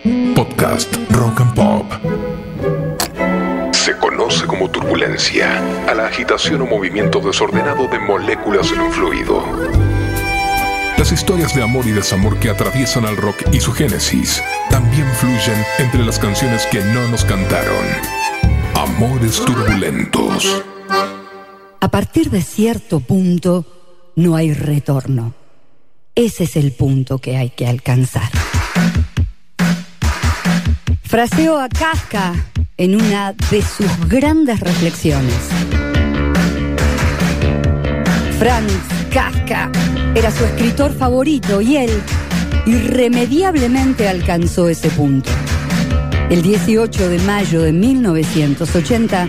Podcast Rock and Pop. Se conoce como turbulencia a la agitación o movimiento desordenado de moléculas en un fluido. Las historias de amor y desamor que atraviesan al rock y su génesis también fluyen entre las canciones que no nos cantaron. Amores turbulentos. A partir de cierto punto no hay retorno. Ese es el punto que hay que alcanzar. Fraseo a Kafka en una de sus grandes reflexiones. Franz Kafka era su escritor favorito y él irremediablemente alcanzó ese punto. El 18 de mayo de 1980,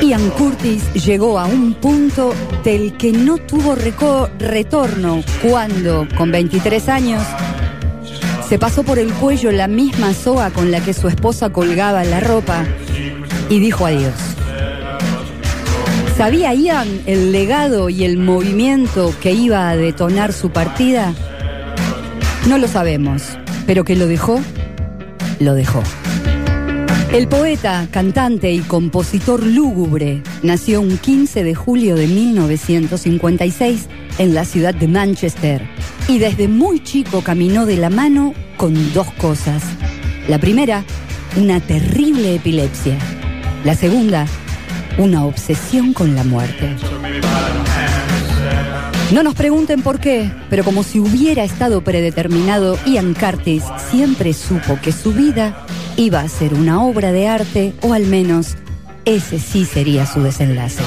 Ian Curtis llegó a un punto del que no tuvo retorno cuando, con 23 años, se pasó por el cuello la misma soga con la que su esposa colgaba la ropa y dijo adiós. ¿Sabía Ian el legado y el movimiento que iba a detonar su partida? No lo sabemos, pero que lo dejó, lo dejó. El poeta, cantante y compositor lúgubre nació un 15 de julio de 1956 en la ciudad de Manchester y desde muy chico caminó de la mano con dos cosas. La primera, una terrible epilepsia. La segunda, una obsesión con la muerte. No nos pregunten por qué, pero como si hubiera estado predeterminado, Ian Curtis siempre supo que su vida iba a ser una obra de arte, o al menos ese sí sería su desenlace.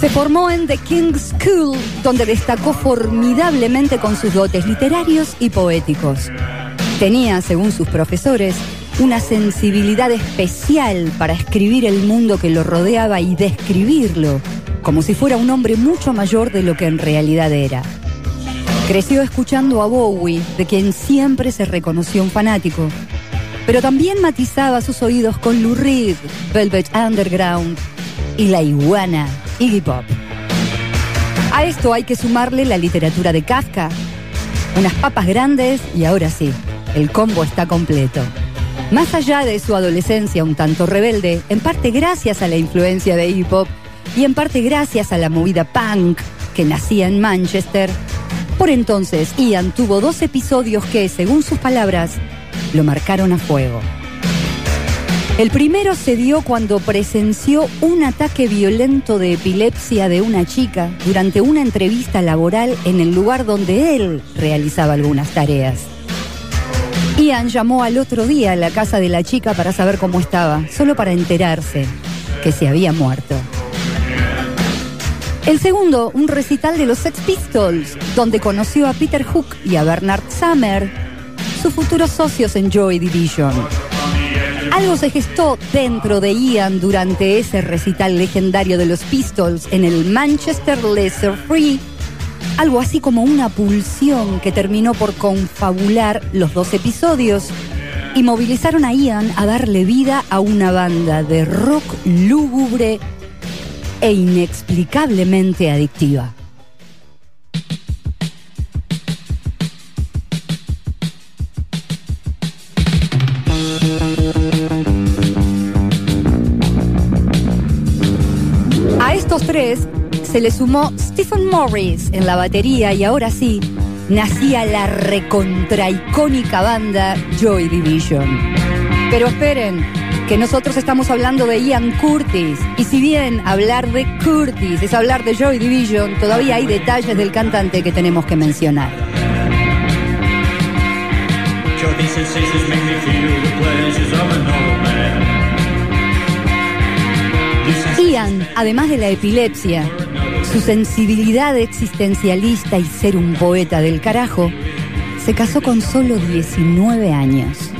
Se formó en The King's School, donde destacó formidablemente con sus dotes literarios y poéticos. Tenía, según sus profesores, una sensibilidad especial para escribir el mundo que lo rodeaba y describirlo, como si fuera un hombre mucho mayor de lo que en realidad era. Creció escuchando a Bowie, de quien siempre se reconoció un fanático, pero también matizaba sus oídos con Lou Reed, Velvet Underground y la iguana Iggy Pop. A esto hay que sumarle la literatura de Kafka, unas papas grandes y ahora sí, el combo está completo. Más allá de su adolescencia un tanto rebelde, en parte gracias a la influencia de Iggy Pop y en parte gracias a la movida punk que nacía en Manchester, por entonces Ian tuvo dos episodios que, según sus palabras, lo marcaron a fuego. El primero se dio cuando presenció un ataque violento de epilepsia de una chica durante una entrevista laboral en el lugar donde él realizaba algunas tareas. Ian llamó al otro día a la casa de la chica para saber cómo estaba, solo para enterarse que se había muerto. El segundo, un recital de los Sex Pistols, donde conoció a Peter Hook y a Bernard Summer, sus futuros socios en Joy Division. Algo se gestó dentro de Ian durante ese recital legendario de los Pistols en el Manchester Lesser Free, algo así como una pulsión que terminó por confabular los dos episodios y movilizaron a Ian a darle vida a una banda de rock lúgubre e inexplicablemente adictiva. Tres se le sumó Stephen Morris en la batería y ahora sí, nacía la recontraicónica banda Joy Division. Pero esperen, que nosotros estamos hablando de Ian Curtis. Y si bien hablar de Curtis es hablar de Joy Division, todavía hay detalles del cantante que tenemos que mencionar. Ian, además de la epilepsia, su sensibilidad existencialista y ser un poeta del carajo, se casó con solo 19 años.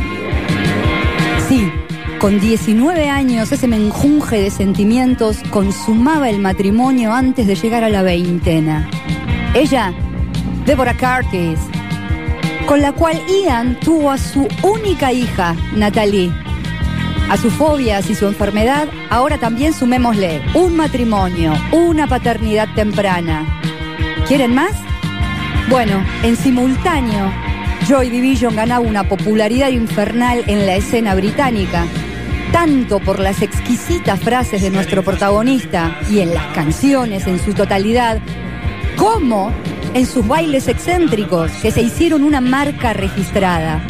Sí, con 19 años, ese menjunje de sentimientos consumaba el matrimonio antes de llegar a la veintena. Ella, Deborah Curtis, con la cual Ian tuvo a su única hija, Natalie. A sus fobias y su enfermedad, ahora también sumémosle un matrimonio, una paternidad temprana. ¿Quieren más? Bueno, en simultáneo, Joy Division ganaba una popularidad infernal en la escena británica, tanto por las exquisitas frases de nuestro protagonista y en las canciones en su totalidad, como en sus bailes excéntricos que se hicieron una marca registrada.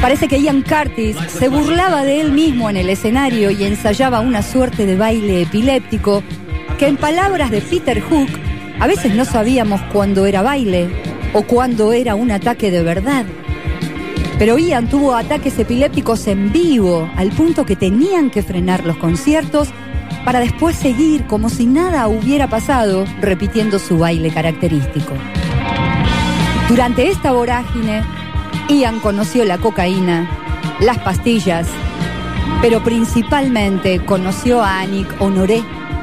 Parece que Ian Curtis se burlaba de él mismo en el escenario y ensayaba una suerte de baile epiléptico que en palabras de Peter Hook, a veces no sabíamos cuándo era baile o cuándo era un ataque de verdad. Pero Ian tuvo ataques epilépticos en vivo, al punto que tenían que frenar los conciertos para después seguir como si nada hubiera pasado, repitiendo su baile característico. Durante esta vorágine, Ian conoció la cocaína, las pastillas, pero principalmente conoció a Annick Honoré,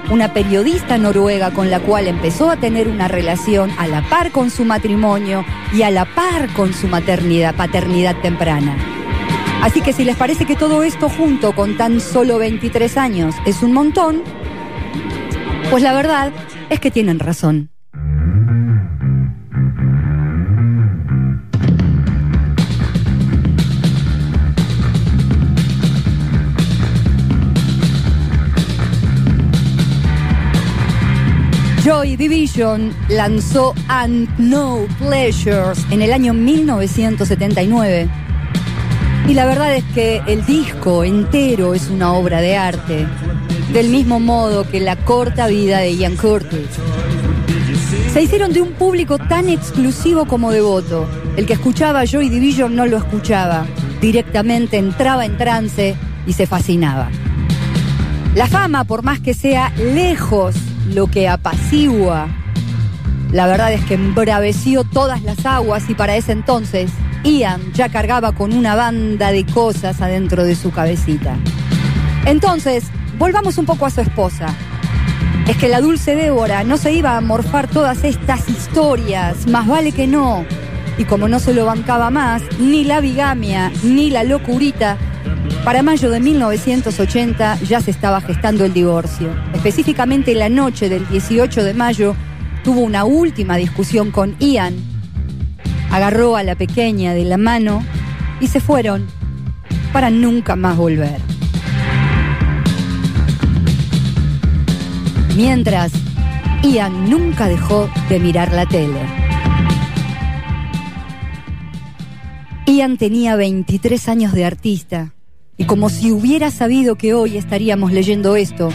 una periodista noruega con la cual empezó a tener una relación a la par con su matrimonio y a la par con su maternidad, paternidad temprana. Así que si les parece que todo esto junto con tan solo 23 años es un montón, pues la verdad es que tienen razón. Joy Division lanzó And No Pleasures en el año 1979. Y la verdad es que el disco entero es una obra de arte, del mismo modo que la corta vida de Ian Curtis. Se hicieron de un público tan exclusivo como devoto. El que escuchaba Joy Division no lo escuchaba, directamente entraba en trance y se fascinaba. La fama, por más que sea lejos lo que apacigua, la verdad es que embraveció todas las aguas y para ese entonces Ian ya cargaba con una banda de cosas adentro de su cabecita. Entonces, volvamos un poco a su esposa. Es que la dulce Débora no se iba a morfar todas estas historias, más vale que no. Y como no se lo bancaba más, ni la bigamia, ni la locurita, para mayo de 1980 ya se estaba gestando el divorcio. Específicamente la noche del 18 de mayo tuvo una última discusión con Ian. Agarró a la pequeña de la mano y se fueron para nunca más volver. Mientras, Ian nunca dejó de mirar la tele. Ian tenía 23 años de artista y como si hubiera sabido que hoy estaríamos leyendo esto,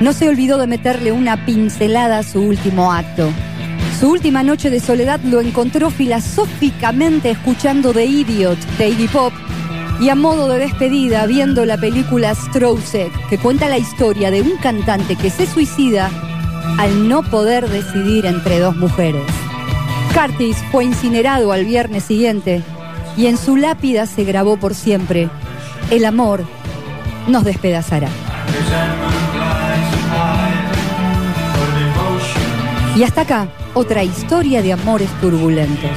no se olvidó de meterle una pincelada a su último acto. Su última noche de soledad lo encontró filosóficamente escuchando The Idiot de Iggy Pop y a modo de despedida viendo la película Strowsek, que cuenta la historia de un cantante que se suicida al no poder decidir entre dos mujeres. Curtis fue incinerado al viernes siguiente y en su lápida se grabó por siempre el amor nos despedazará. Y hasta acá, otra historia de amores turbulentos.